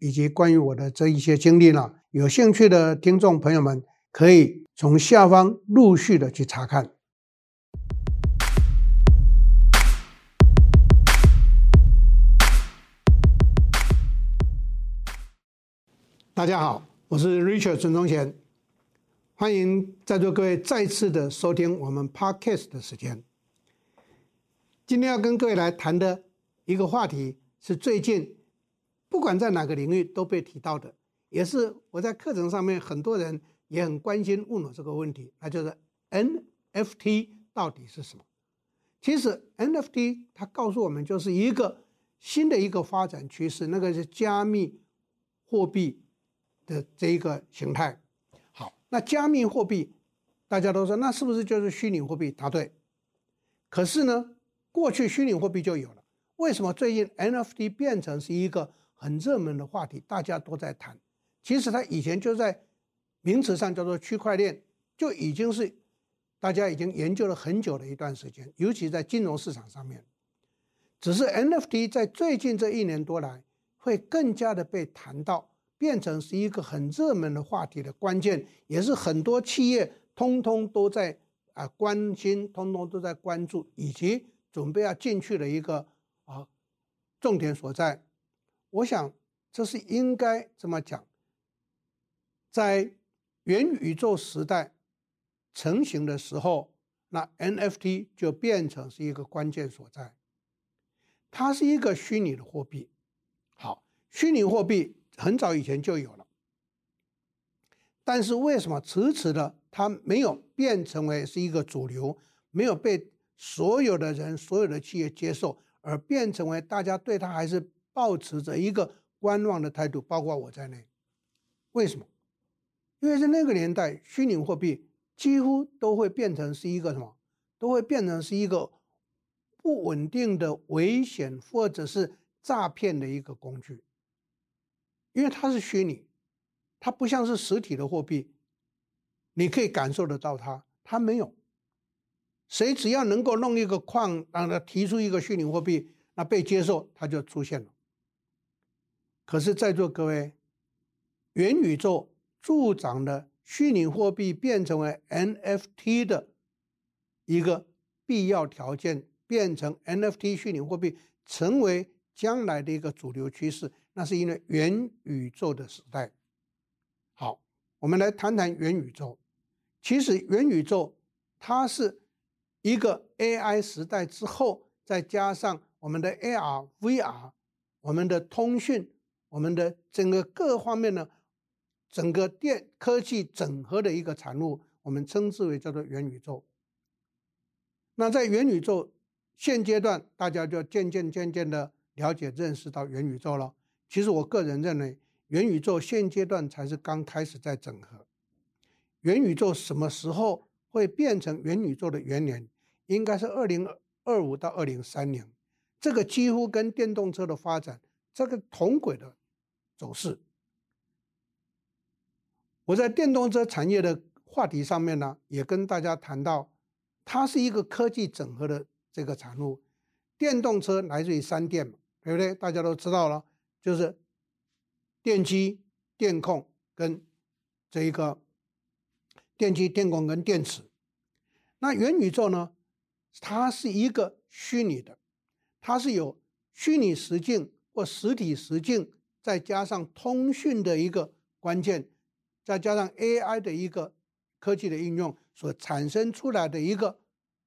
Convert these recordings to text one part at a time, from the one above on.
以及关于我的这一些经历呢，有兴趣的听众朋友们可以从下方陆续的去查看。大家好，我是 Richard 陈宗贤，欢迎在座各位再次的收听我们 Podcast 的时间。今天要跟各位来谈的一个话题是最近不管在哪个领域都被提到的，也是我在课程上面很多人也很关心问我这个问题，那就是 NFT 到底是什么？其实 NFT 它告诉我们就是一个新的一个发展趋势，那个是加密货币的这一个形态。好，那加密货币大家都说那是不是就是虚拟货币？答对。可是呢？过去虚拟货币就有了，为什么最近 NFT 变成是一个很热门的话题？大家都在谈。其实它以前就在名词上叫做区块链，就已经是大家已经研究了很久的一段时间，尤其在金融市场上面。只是 NFT 在最近这一年多来会更加的被谈到，变成是一个很热门的话题的关键，也是很多企业通通都在啊关心，通通都在关注，以及。准备要进去的一个啊重点所在，我想这是应该这么讲，在元宇宙时代成型的时候，那 NFT 就变成是一个关键所在。它是一个虚拟的货币，好，虚拟货币很早以前就有了，但是为什么迟迟的它没有变成为是一个主流，没有被所有的人、所有的企业接受，而变成为大家对它还是抱持着一个观望的态度，包括我在内。为什么？因为在那个年代，虚拟货币几乎都会变成是一个什么？都会变成是一个不稳定的、危险或者是诈骗的一个工具。因为它是虚拟，它不像是实体的货币，你可以感受得到它，它没有。谁只要能够弄一个矿，让他提出一个虚拟货币，那被接受，它就出现了。可是，在座各位，元宇宙助长了虚拟货币变成为 NFT 的一个必要条件，变成 NFT 虚拟货币成为将来的一个主流趋势，那是因为元宇宙的时代。好，我们来谈谈元宇宙。其实，元宇宙它是。一个 AI 时代之后，再加上我们的 AR、VR，我们的通讯，我们的整个各方面的整个电科技整合的一个产物，我们称之为叫做元宇宙。那在元宇宙现阶段，大家就渐渐渐渐的了解认识到元宇宙了。其实我个人认为，元宇宙现阶段才是刚开始在整合。元宇宙什么时候？会变成元宇宙的元年，应该是二零二五到二零三零，这个几乎跟电动车的发展这个同轨的走势。我在电动车产业的话题上面呢，也跟大家谈到，它是一个科技整合的这个产物。电动车来自于三电嘛，对不对？大家都知道了，就是电机、电控跟这一个。电机、电工跟电池，那元宇宙呢？它是一个虚拟的，它是有虚拟实境或实体实境，再加上通讯的一个关键，再加上 AI 的一个科技的应用所产生出来的一个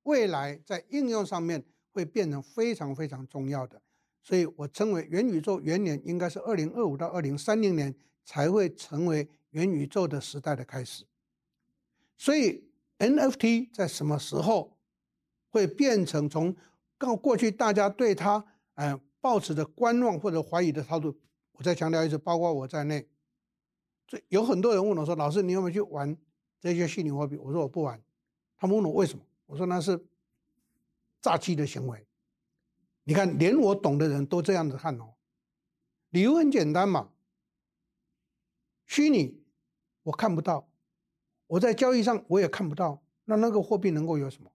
未来，在应用上面会变成非常非常重要的。所以我称为元宇宙元年应该是二零二五到二零三零年才会成为元宇宙的时代的开始。所以 NFT 在什么时候会变成从刚过去大家对它呃抱持着观望或者怀疑的态度？我再强调一次，包括我在内，有很多人问我说：“老师，你有没有去玩这些虚拟货币？”我说：“我不玩。”他们问我为什么？我说：“那是诈欺的行为。”你看，连我懂的人都这样子看哦。理由很简单嘛，虚拟我看不到，我在交易上我也看不到，那那个货币能够有什么？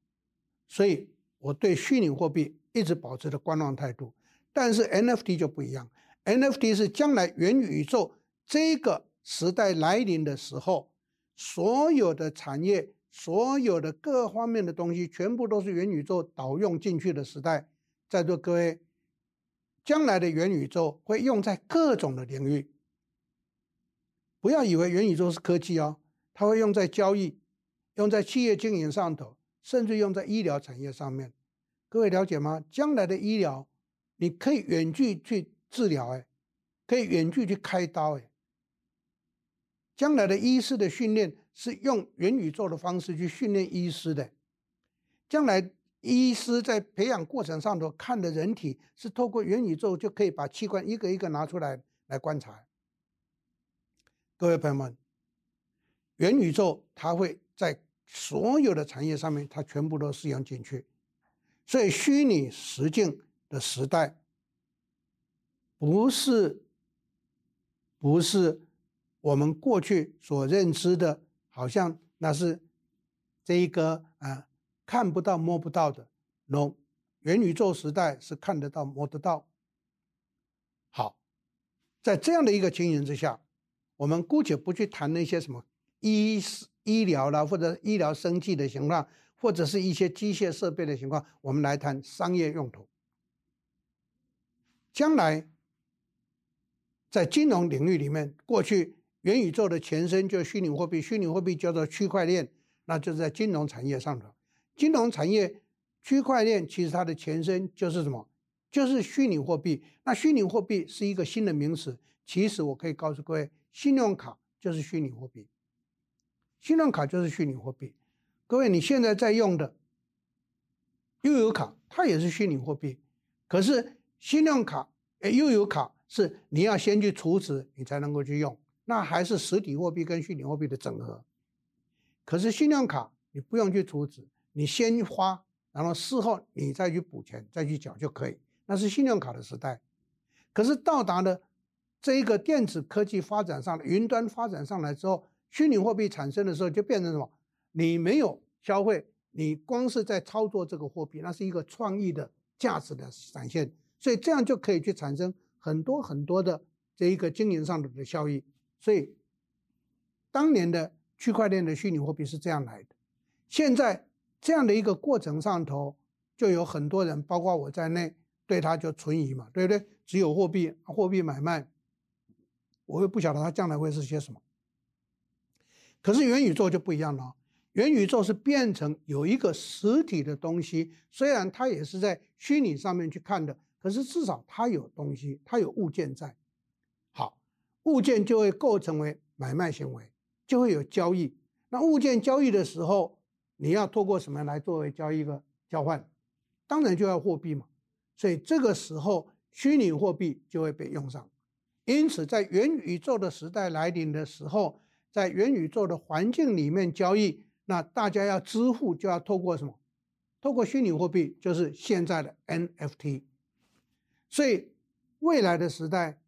所以我对虚拟货币一直保持着观望态度。但是 NFT 就不一样，NFT 是将来元宇宙这个时代来临的时候，所有的产业、所有的各方面的东西，全部都是元宇宙导用进去的时代。在座各位。将来的元宇宙会用在各种的领域，不要以为元宇宙是科技哦，它会用在交易，用在企业经营上头，甚至用在医疗产业上面。各位了解吗？将来的医疗，你可以远距去治疗，哎，可以远距去开刀，哎。将来的医师的训练是用元宇宙的方式去训练医师的，将来。医师在培养过程上头看的人体是透过元宇宙就可以把器官一个一个拿出来来观察。各位朋友们，元宇宙它会在所有的产业上面，它全部都适用进去。所以虚拟实境的时代，不是不是我们过去所认知的，好像那是这一个啊。看不到摸不到的，no，元宇宙时代是看得到摸得到。好，在这样的一个情形之下，我们姑且不去谈那些什么医医疗啦，或者医疗生计的情况，或者是一些机械设备的情况，我们来谈商业用途。将来在金融领域里面，过去元宇宙的前身就是虚拟货币，虚拟货币叫做区块链，那就是在金融产业上头。金融产业区块链其实它的前身就是什么？就是虚拟货币。那虚拟货币是一个新的名词。其实我可以告诉各位，信用卡就是虚拟货币。信用卡就是虚拟货币。各位，你现在在用的悠游卡，它也是虚拟货币。可是信用卡、诶又有卡是你要先去储值，你才能够去用。那还是实体货币跟虚拟货币的整合。可是信用卡你不用去储值。你先花，然后事后你再去补钱，再去缴就可以。那是信用卡的时代。可是到达了这一个电子科技发展上，云端发展上来之后，虚拟货币产生的时候，就变成什么？你没有消费，你光是在操作这个货币，那是一个创意的价值的展现。所以这样就可以去产生很多很多的这一个经营上的效益。所以当年的区块链的虚拟货币是这样来的。现在。这样的一个过程上头，就有很多人，包括我在内，对他就存疑嘛，对不对？只有货币，货币买卖，我又不晓得它将来会是些什么。可是元宇宙就不一样了，元宇宙是变成有一个实体的东西，虽然它也是在虚拟上面去看的，可是至少它有东西，它有物件在。好，物件就会构成为买卖行为，就会有交易。那物件交易的时候，你要透过什么来作为交易的交换？当然就要货币嘛。所以这个时候，虚拟货币就会被用上。因此，在元宇宙的时代来临的时候，在元宇宙的环境里面交易，那大家要支付就要透过什么？透过虚拟货币，就是现在的 NFT。所以未来的时代，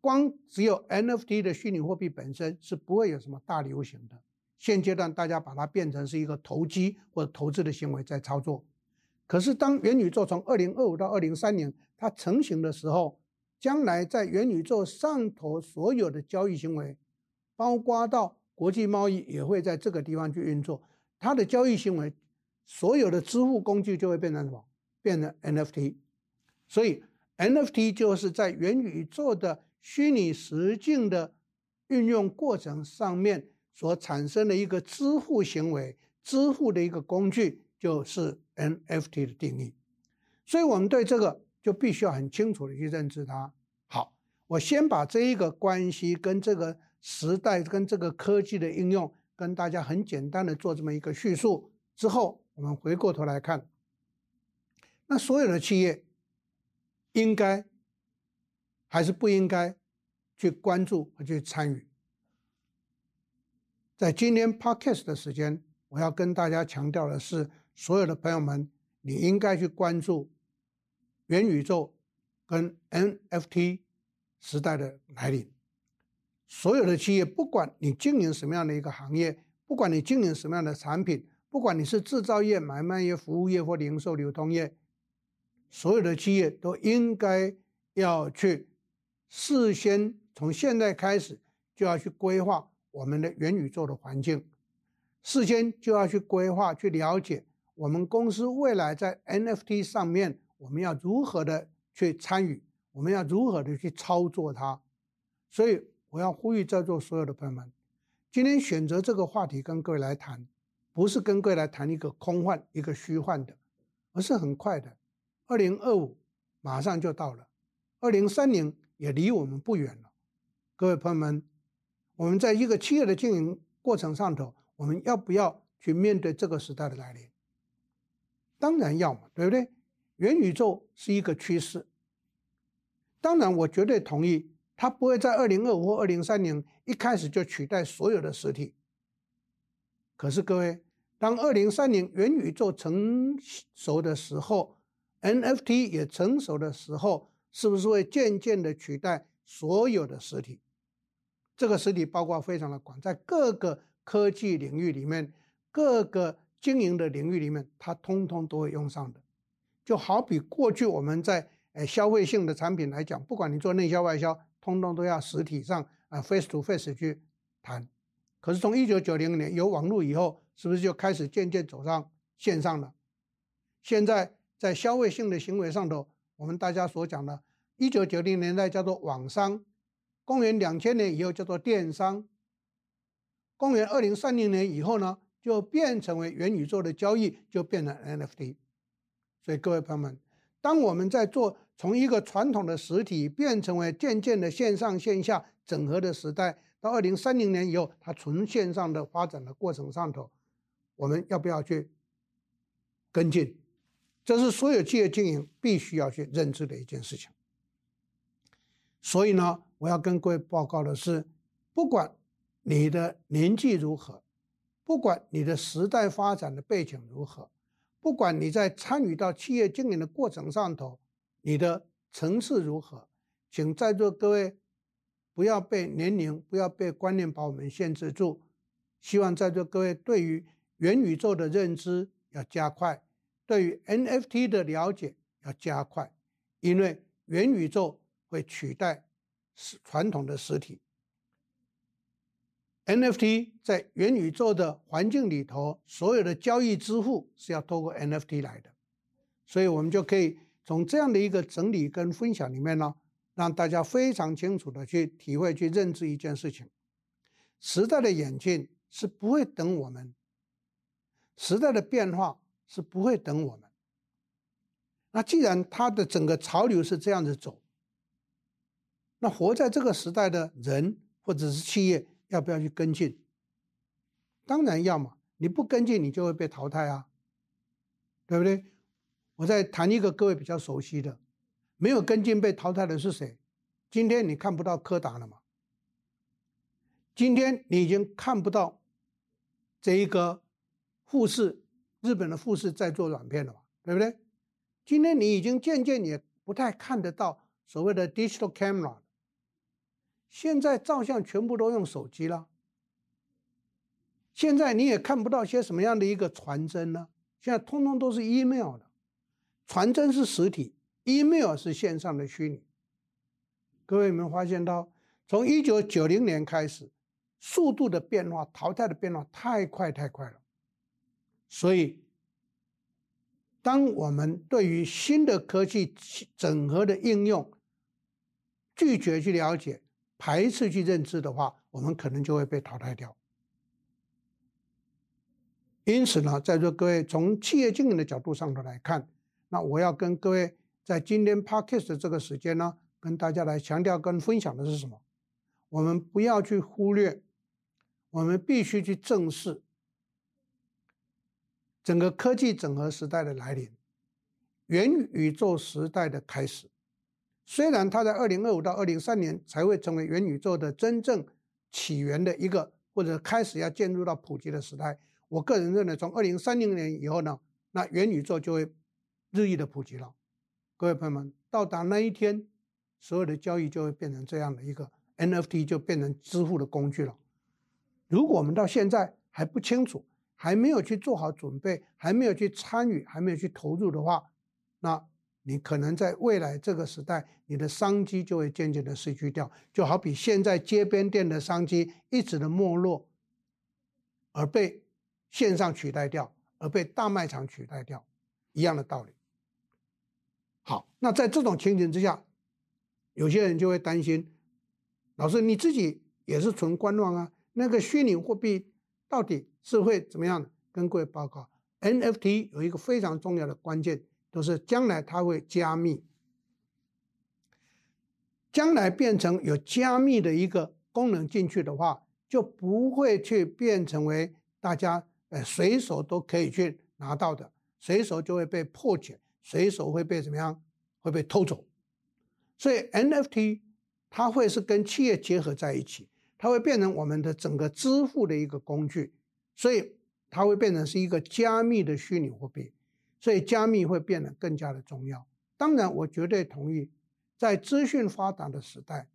光只有 NFT 的虚拟货币本身是不会有什么大流行的。现阶段大家把它变成是一个投机或者投资的行为在操作，可是当元宇宙从二零二五到二零三年它成型的时候，将来在元宇宙上头所有的交易行为，包括到国际贸易也会在这个地方去运作，它的交易行为，所有的支付工具就会变成什么？变成 NFT，所以 NFT 就是在元宇宙的虚拟实境的运用过程上面。所产生的一个支付行为，支付的一个工具就是 NFT 的定义，所以我们对这个就必须要很清楚的去认知它。好，我先把这一个关系跟这个时代跟这个科技的应用跟大家很简单的做这么一个叙述之后，我们回过头来看，那所有的企业应该还是不应该去关注和去参与？在今天 Podcast 的时间，我要跟大家强调的是，所有的朋友们，你应该去关注元宇宙跟 NFT 时代的来临。所有的企业，不管你经营什么样的一个行业，不管你经营什么样的产品，不管你是制造业、买卖业、服务业或零售流通业，所有的企业都应该要去事先从现在开始就要去规划。我们的元宇宙的环境，事先就要去规划、去了解我们公司未来在 NFT 上面，我们要如何的去参与，我们要如何的去操作它。所以，我要呼吁在座所有的朋友们，今天选择这个话题跟各位来谈，不是跟各位来谈一个空幻、一个虚幻的，而是很快的，二零二五马上就到了，二零三零也离我们不远了，各位朋友们。我们在一个企业的经营过程上头，我们要不要去面对这个时代的来临？当然要嘛，对不对？元宇宙是一个趋势。当然，我绝对同意，它不会在二零二五或二零三零一开始就取代所有的实体。可是各位，当二零三零元宇宙成熟的时候，NFT 也成熟的时候，是不是会渐渐的取代所有的实体？这个实体包括非常的广，在各个科技领域里面，各个经营的领域里面，它通通都会用上的。就好比过去我们在呃消费性的产品来讲，不管你做内销外销，通通都要实体上啊 face to face 去谈。可是从一九九零年有网络以后，是不是就开始渐渐走上线上了？现在在消费性的行为上头，我们大家所讲的，一九九零年代叫做网商。公元两千年以后叫做电商，公元二零三零年以后呢，就变成为元宇宙的交易，就变成 NFT。所以各位朋友们，当我们在做从一个传统的实体变成为渐渐的线上线下整合的时代，到二零三零年以后，它纯线上的发展的过程上头，我们要不要去跟进？这是所有企业经营必须要去认知的一件事情。所以呢，我要跟各位报告的是，不管你的年纪如何，不管你的时代发展的背景如何，不管你在参与到企业经营的过程上头，你的层次如何，请在座各位不要被年龄、不要被观念把我们限制住。希望在座各位对于元宇宙的认知要加快，对于 NFT 的了解要加快，因为元宇宙。会取代传统的实体。NFT 在元宇宙的环境里头，所有的交易支付是要透过 NFT 来的，所以我们就可以从这样的一个整理跟分享里面呢，让大家非常清楚的去体会、去认知一件事情：时代的演进是不会等我们，时代的变化是不会等我们。那既然它的整个潮流是这样子走，那活在这个时代的人或者是企业要不要去跟进？当然要嘛！你不跟进，你就会被淘汰啊，对不对？我再谈一个各位比较熟悉的，没有跟进被淘汰的是谁？今天你看不到柯达了吗？今天你已经看不到这一个富士，日本的富士在做软片了嘛，对不对？今天你已经渐渐也不太看得到所谓的 digital camera。现在照相全部都用手机了。现在你也看不到些什么样的一个传真呢？现在通通都是 email 的，传真是实体，email 是线上的虚拟。各位有没有发现到，从一九九零年开始，速度的变化、淘汰的变化太快太快了。所以，当我们对于新的科技整合的应用，拒绝去了解。排斥去认知的话，我们可能就会被淘汰掉。因此呢，在座各位从企业经营的角度上头来看，那我要跟各位在今天 Podcast 的这个时间呢，跟大家来强调跟分享的是什么？我们不要去忽略，我们必须去正视整个科技整合时代的来临，元宇宙时代的开始。虽然它在二零二五到二零三年才会成为元宇宙的真正起源的一个或者开始要进入到普及的时代。我个人认为，从二零三零年以后呢，那元宇宙就会日益的普及了。各位朋友们，到达那一天，所有的交易就会变成这样的一个 NFT，就变成支付的工具了。如果我们到现在还不清楚，还没有去做好准备，还没有去参与，还没有去投入的话，那你可能在未来这个时代，你的商机就会渐渐的失去掉。就好比现在街边店的商机一直的没落，而被线上取代掉，而被大卖场取代掉，一样的道理。好，那在这种情景之下，有些人就会担心，老师你自己也是存观望啊，那个虚拟货币到底是会怎么样？跟各位报告，NFT 有一个非常重要的关键，就是将来它会加密，将来变成有加密的一个功能进去的话，就不会去变成为大家呃随手都可以去拿到的，随手就会被破解。随手会被怎么样？会被偷走，所以 NFT 它会是跟企业结合在一起，它会变成我们的整个支付的一个工具，所以它会变成是一个加密的虚拟货币，所以加密会变得更加的重要。当然，我绝对同意，在资讯发达的时代，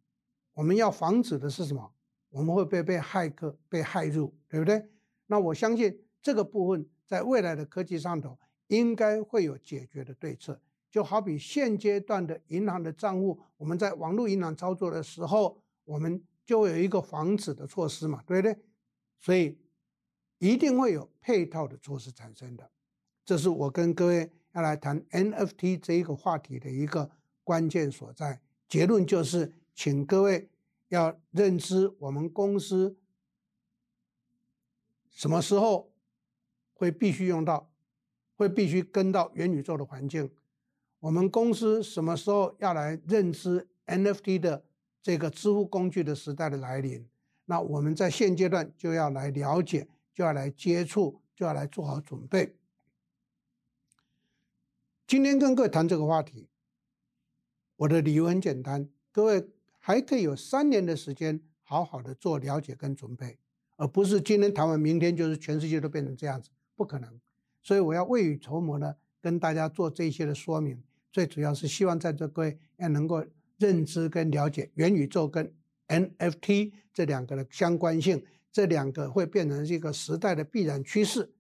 我们要防止的是什么？我们会被被骇客被害入，对不对？那我相信这个部分在未来的科技上头。应该会有解决的对策，就好比现阶段的银行的账户，我们在网络银行操作的时候，我们就有一个防止的措施嘛，对不对？所以一定会有配套的措施产生的。这是我跟各位要来谈 NFT 这一个话题的一个关键所在。结论就是，请各位要认知我们公司什么时候会必须用到。会必须跟到元宇宙的环境，我们公司什么时候要来认知 NFT 的这个支付工具的时代的来临？那我们在现阶段就要来了解，就要来接触，就要来做好准备。今天跟各位谈这个话题，我的理由很简单，各位还可以有三年的时间，好好的做了解跟准备，而不是今天谈完，明天就是全世界都变成这样子，不可能。所以我要未雨绸缪呢，跟大家做这些的说明，最主要是希望在座各位要能够认知跟了解元宇宙跟 NFT 这两个的相关性，这两个会变成一个时代的必然趋势，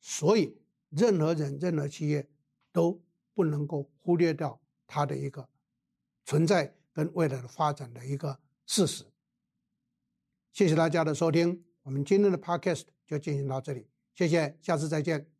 所以任何人、任何企业都不能够忽略掉它的一个存在跟未来的发展的一个事实。谢谢大家的收听，我们今天的 Podcast 就进行到这里，谢谢，下次再见。